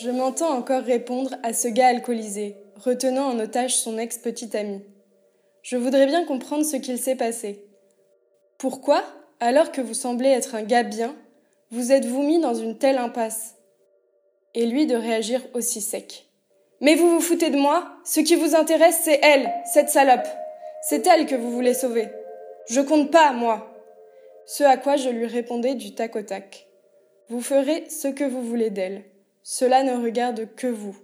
Je m'entends encore répondre à ce gars alcoolisé, retenant en otage son ex-petite amie. Je voudrais bien comprendre ce qu'il s'est passé. Pourquoi, alors que vous semblez être un gars bien, vous êtes-vous mis dans une telle impasse? Et lui de réagir aussi sec. Mais vous vous foutez de moi? Ce qui vous intéresse, c'est elle, cette salope. C'est elle que vous voulez sauver. Je compte pas, moi. Ce à quoi je lui répondais du tac au tac. Vous ferez ce que vous voulez d'elle. Cela ne regarde que vous,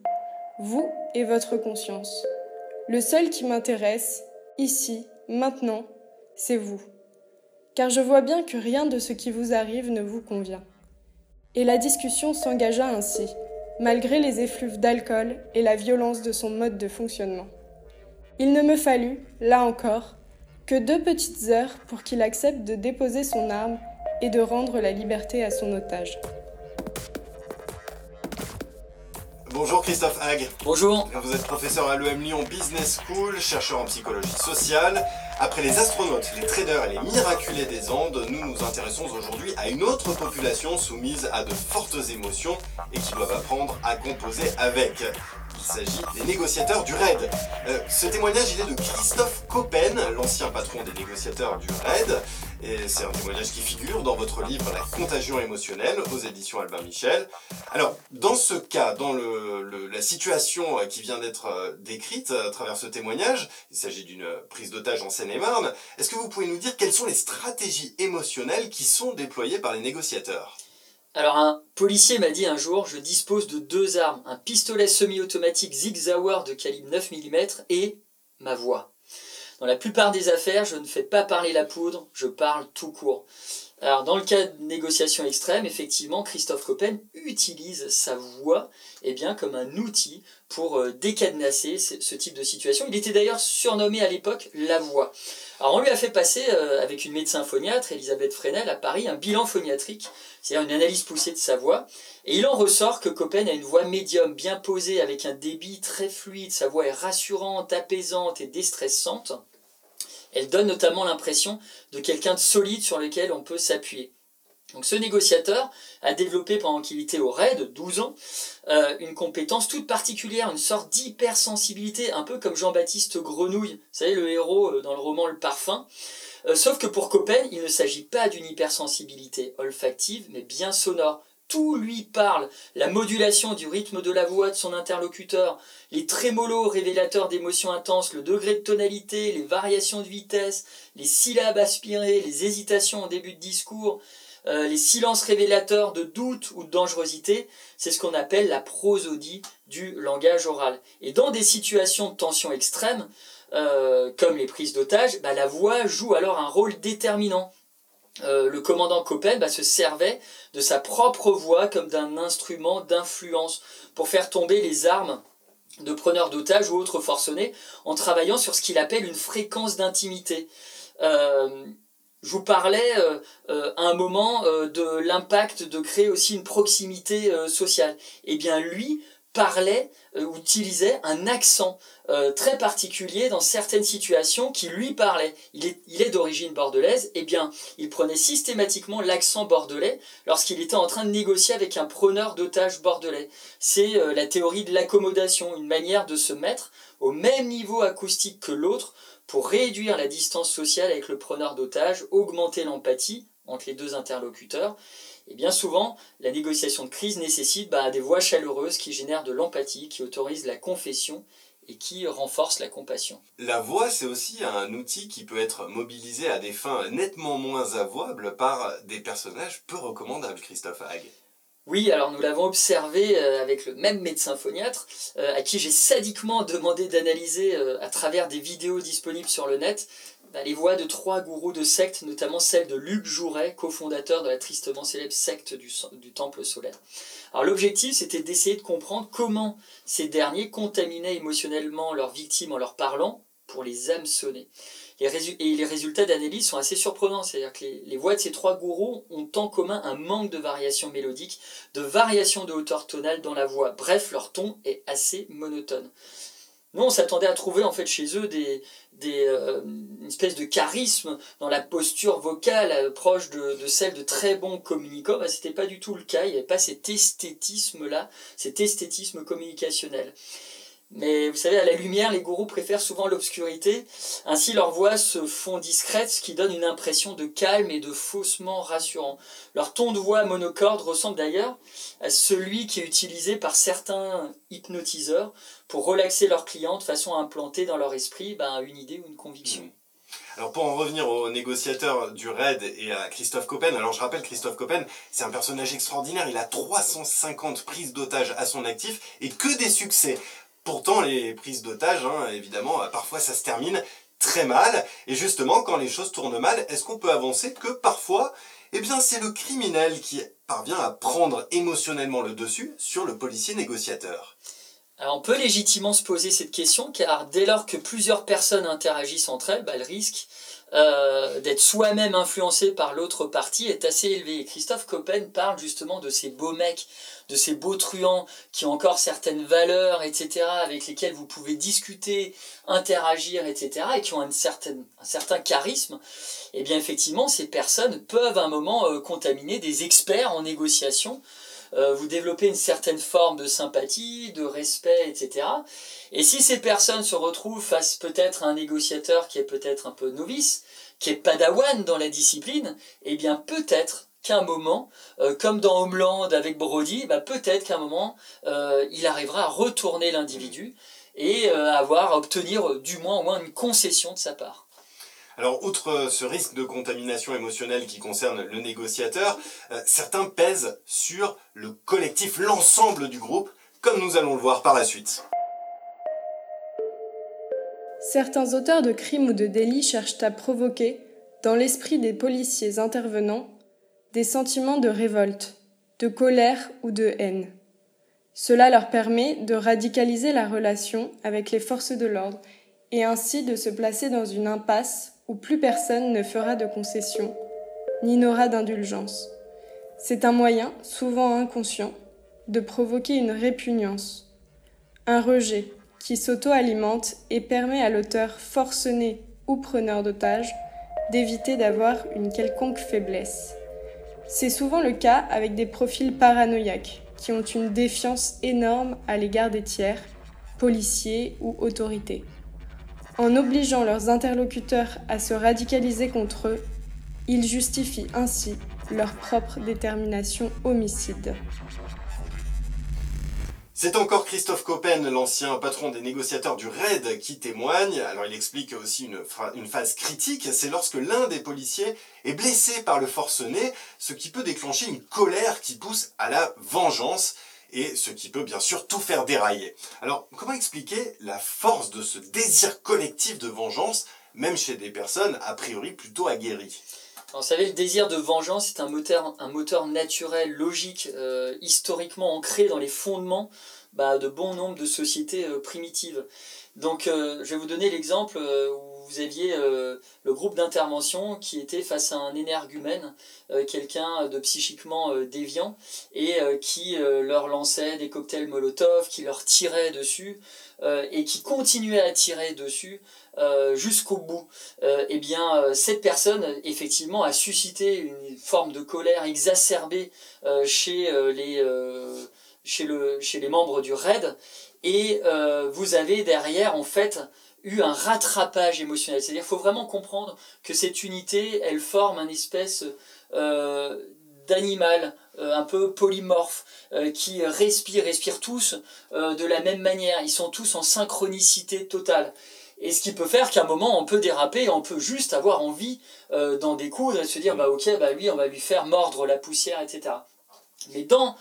vous et votre conscience. Le seul qui m'intéresse, ici, maintenant, c'est vous. Car je vois bien que rien de ce qui vous arrive ne vous convient. Et la discussion s'engagea ainsi, malgré les effluves d'alcool et la violence de son mode de fonctionnement. Il ne me fallut, là encore, que deux petites heures pour qu'il accepte de déposer son arme et de rendre la liberté à son otage. Bonjour Christophe Hague. Bonjour. Vous êtes professeur à l'EM Lyon Business School, chercheur en psychologie sociale. Après les astronautes, les traders et les miraculés des Andes, nous nous intéressons aujourd'hui à une autre population soumise à de fortes émotions et qui doivent apprendre à composer avec. Il s'agit des négociateurs du RAID. Euh, ce témoignage, il est de Christophe Coppen, l'ancien patron des négociateurs du RAID. Et c'est un témoignage qui figure dans votre livre La contagion émotionnelle aux éditions Albin Michel. Alors, dans ce cas, dans la situation qui vient d'être euh, décrite à travers ce témoignage, il s'agit d'une prise d'otage en Seine-et-Marne, est-ce que vous pouvez nous dire quelles sont les stratégies émotionnelles qui sont déployées par les négociateurs? Alors un policier m'a dit un jour, je dispose de deux armes, un pistolet semi-automatique Zig Zauer de calibre 9 mm et ma voix. Dans la plupart des affaires, je ne fais pas parler la poudre, je parle tout court. Alors, dans le cas de négociations extrêmes, effectivement, Christophe Coppen utilise sa voix eh bien, comme un outil pour euh, décadenasser ce, type de situation. Il était d'ailleurs surnommé à l'époque la voix. Alors on lui a fait passer, euh, avec une médecin phoniatre, Elisabeth Fresnel, à Paris, un bilan phoniatrique, c'est-à-dire une analyse poussée de sa voix. Et il en ressort que Coppen a une voix médium, bien posée, avec un débit très fluide. Sa voix est rassurante, apaisante et déstressante. Elle donne notamment l'impression de quelqu'un de solide sur lequel on peut s'appuyer. Donc ce négociateur a développé pendant qu'il était au RAID, 12 ans, euh, une compétence toute particulière, une sorte d'hypersensibilité, un peu comme Jean-Baptiste Grenouille, vous savez, le héros euh, dans le roman Le Parfum. Euh, sauf que pour Coppen, il ne s'agit pas d'une hypersensibilité olfactive, mais bien sonore. Tout lui parle, la modulation du rythme de la voix de son interlocuteur, les trémolos révélateurs d'émotions intenses, le degré de tonalité, les variations de vitesse, les syllabes aspirées, les hésitations au début de discours, euh, les silences révélateurs de doute ou de dangerosité, c'est ce qu'on appelle la prosodie du langage oral. Et dans des situations de tension extrême, euh, comme les prises d'otages, bah, la voix joue alors un rôle déterminant. Euh, le commandant Coppen bah, se servait de sa propre voix comme d'un instrument d'influence pour faire tomber les armes de preneurs d'otages ou autres forcenés en travaillant sur ce qu'il appelle une fréquence d'intimité je vous parlais euh, euh, à un moment euh, de l'impact de créer aussi une proximité sociale. Eh bien, lui parlait ou utilisait un accent très particulier dans certaines situations qui lui parlait. Il est, d'origine bordelaise, eh bien, il prenait systématiquement l'accent bordelais lorsqu'il était en train de négocier avec un preneur d'otages bordelais. C'est la théorie de l'accommodation, une manière de se mettre au même niveau acoustique que l'autre pour réduire la distance sociale avec le preneur d'otage, augmenter l'empathie entre les deux interlocuteurs. Et bien souvent, la négociation de crise nécessite bah, des voix chaleureuses qui génèrent de l'empathie, qui autorisent la confession et qui renforcent la compassion. La voix, c'est aussi un outil qui peut être mobilisé à des fins nettement moins avouables par des personnages peu recommandables, Christophe Hague. Oui, alors nous l'avons observé euh, avec le même médecin phoniatre, euh, à qui j'ai sadiquement demandé d'analyser euh, à travers des vidéos disponibles sur le net bah, les voix de trois gourous de secte, notamment celle de Luc Jouret, cofondateur de la tristement célèbre secte du, du Temple solaire. Alors l'objectif, c'était d'essayer de comprendre comment ces derniers contaminaient émotionnellement leurs victimes en leur parlant pour les hameçonner et les résultats d'analyse sont assez surprenants. C'est-à-dire que les, voix de ces trois gourous ont en commun un manque de variation mélodique, de variation de hauteur tonale dans la voix. Bref, leur ton est assez monotone. Nous, on s'attendait à trouver chez eux euh, une espèce de charisme dans la posture vocale euh, proche de, celle de très bons communicants. Bah, C'était pas du tout le cas. Il n'y avait pas cet esthétisme-là, cet esthétisme communicationnel. Mais vous savez, à la lumière, les gourous préfèrent souvent l'obscurité. Ainsi, leurs voix se font discrètes, ce qui donne une impression de calme et de faussement rassurant. Leur ton de voix monocorde ressemble d'ailleurs à celui qui est utilisé par certains hypnotiseurs pour relaxer leurs clients de façon à implanter dans leur esprit ben, une idée ou une conviction. Mmh. Alors pour en revenir aux négociateurs du RAID et à Christophe Coppen, alors je rappelle Christophe Coppen, c'est un personnage extraordinaire, il a 350 prises d'otages à son actif et que des succès. Pourtant, les prises d'otages, hein, évidemment, parfois ça se termine très mal. Et justement, quand les choses tournent mal, est-ce qu'on peut avancer que parfois, eh bien, c'est le criminel qui parvient à prendre émotionnellement le dessus sur le policier négociateur? On peut légitimement se poser cette question car dès lors que plusieurs personnes interagissent entre elles, bah, le risque euh, d'être soi-même influencé par l'autre partie est assez élevé. Christophe Coppen parle justement de ces beaux mecs, de ces beaux truands qui ont encore certaines valeurs, etc., avec lesquels vous pouvez discuter, interagir, etc., et qui ont un certain, charisme. Et eh bien effectivement, ces personnes peuvent à un moment euh, contaminer des experts en négociation euh, vous développez une certaine forme de sympathie, de respect, etc. Et si ces personnes se retrouvent face peut-être à un négociateur qui est peut-être un peu novice, qui est padawan dans la discipline, eh bien peut-être qu'à un moment, euh, comme dans Homeland avec Brody, bah, peut-être qu'à un moment, euh, il arrivera à retourner l'individu et avoir à obtenir du moins au moins une concession de sa part. Alors, outre ce risque de contamination émotionnelle qui concerne le négociateur, euh, certains pèsent sur le collectif, l'ensemble du groupe, comme nous allons le voir par la suite. Certains auteurs de crimes ou de délits cherchent à provoquer, dans l'esprit des policiers intervenants, des sentiments de révolte, de colère ou de haine. Cela leur permet de radicaliser la relation avec les forces de l'ordre et ainsi de se placer dans une impasse où plus personne ne fera de concessions, ni n'aura d'indulgence. C'est un moyen, souvent inconscient, de provoquer une répugnance, un rejet qui s'auto-alimente et permet à l'auteur forcené ou preneur d'otage d'éviter d'avoir une quelconque faiblesse. C'est souvent le cas avec des profils paranoïaques qui ont une défiance énorme à l'égard des tiers, policiers ou autorités. En obligeant leurs interlocuteurs à se radicaliser contre eux, ils justifient ainsi leur propre détermination homicide. C'est encore Christophe Coppen, l'ancien patron des négociateurs du RAID, qui témoigne. Alors il explique aussi une, une phase critique, c'est lorsque l'un des policiers est blessé par le forcené, ce qui peut déclencher une colère qui pousse à la vengeance et ce qui peut bien sûr tout faire dérailler. Alors, comment expliquer la force de ce désir collectif de vengeance, même chez des personnes a priori plutôt aguerries? Vous savez, le désir de vengeance est un moteur, naturel, logique, euh, historiquement ancré dans les fondements bah, de bon nombre de sociétés euh, primitives. Donc, euh, je vais vous donner l'exemple où vous aviez euh, le groupe d'intervention qui était face à un énergumène, euh, quelqu'un de psychiquement euh, déviant, et qui leur lançait des cocktails Molotov, qui leur tirait dessus, et qui continuait à tirer dessus jusqu'au bout. eh bien, cette personne, effectivement, a suscité une forme de colère exacerbée chez les membres du RAID, et vous avez derrière, en fait, eu un rattrapage émotionnel. C'est-à-dire qu'il faut vraiment comprendre que cette unité, elle forme un espèce euh, d'animal euh, un peu polymorphe, euh, qui respire, respire tous de la même manière. Ils sont tous en synchronicité totale. Et ce qui peut faire qu'à un moment, on peut déraper, on peut juste avoir envie d'en découdre et se dire, bah ok, bah lui, on va lui faire mordre la poussière, etc. Mais dans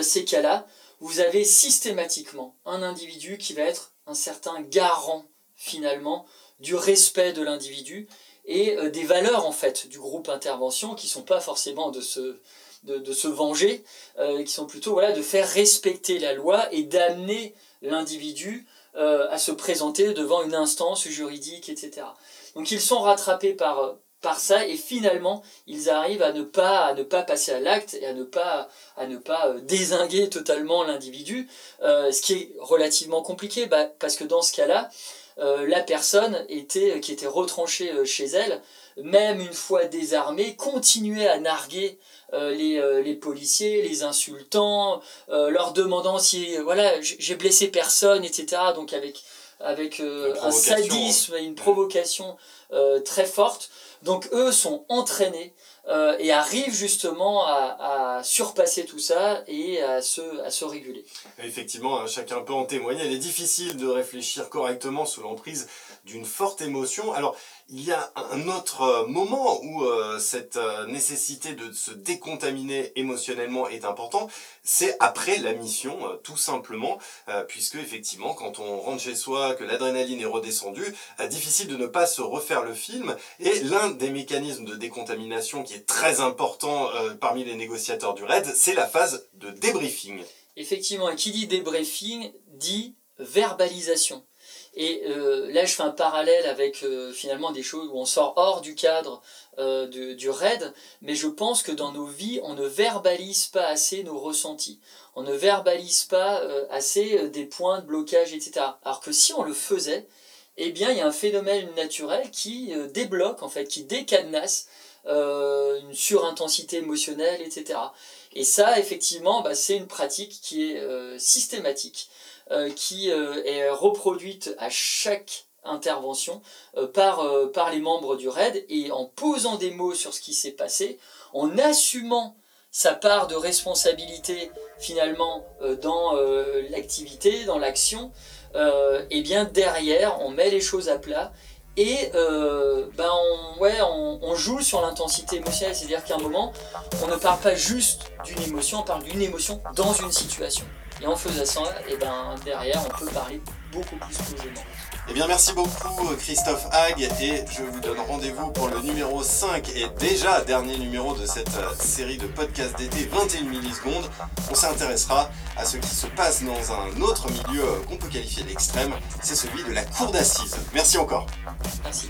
ces cas-là, vous avez systématiquement un individu qui va être un certain garant finalement du respect de l'individu et euh, des valeurs en fait du groupe intervention qui sont pas forcément de se de, se venger, euh, qui sont plutôt voilà de faire respecter la loi et d'amener l'individu euh, à se présenter devant une instance juridique, etc. Donc ils sont rattrapés par par ça et finalement ils arrivent à ne pas à ne pas passer à l'acte et à ne pas à ne pas désinguer totalement l'individu ce qui est relativement compliqué bah, parce que dans ce cas-là euh, la personne était qui était retranchée chez elle même une fois désarmée continuait à narguer les, les, policiers les insultant leur demandant si voilà j'ai blessé personne etc donc avec avec un sadisme et une provocation très forte. Donc eux sont entraînés euh, et arrivent justement à, surpasser tout ça et à se, à se réguler. Effectivement, hein, chacun peut en témoigner. Il est difficile de réfléchir correctement sous l'emprise d'une forte émotion. Alors, il y a un autre euh, moment où euh, cette nécessité de se décontaminer émotionnellement est important, c'est après la mission, tout simplement, puisque effectivement, quand on rentre chez soi, que l'adrénaline est redescendue, difficile de ne pas se refaire le film. Et l'un des mécanismes de décontamination qui est très important parmi les négociateurs du RAID, c'est la phase de débriefing. Effectivement, qui dit débriefing dit verbalisation. Et euh, là, je fais un parallèle avec euh, finalement des choses où on sort hors du cadre euh, du raid, mais je pense que dans nos vies, on ne verbalise pas assez nos ressentis. On ne verbalise pas assez des points de blocage, etc. Alors que si on le faisait, eh bien, il y a un phénomène naturel qui débloque, en fait, qui décadenasse une surintensité émotionnelle, etc. Et ça, effectivement, bah, c'est une pratique qui est systématique. Euh, qui euh, est reproduite à chaque intervention euh, par, par les membres du RAID et en posant des mots sur ce qui s'est passé, en assumant sa part de responsabilité finalement dans l'activité, dans l'action, et bien derrière on met les choses à plat et ben on, ouais, on, on joue sur l'intensité émotionnelle, c'est-à-dire qu'à un moment on ne parle pas juste d'une émotion, on parle d'une émotion dans une situation. Et en faisant ça, et eh ben, derrière, on peut parler beaucoup plus posément. Eh bien, merci beaucoup Christophe Hague et je vous donne rendez-vous pour le numéro 5 et déjà dernier numéro de cette euh, série de podcasts d'été 21 millisecondes. On s'intéressera à ce qui se passe dans un autre milieu euh, qu'on peut qualifier d'extrême, c'est celui de la cour d'assises. Merci encore. Merci.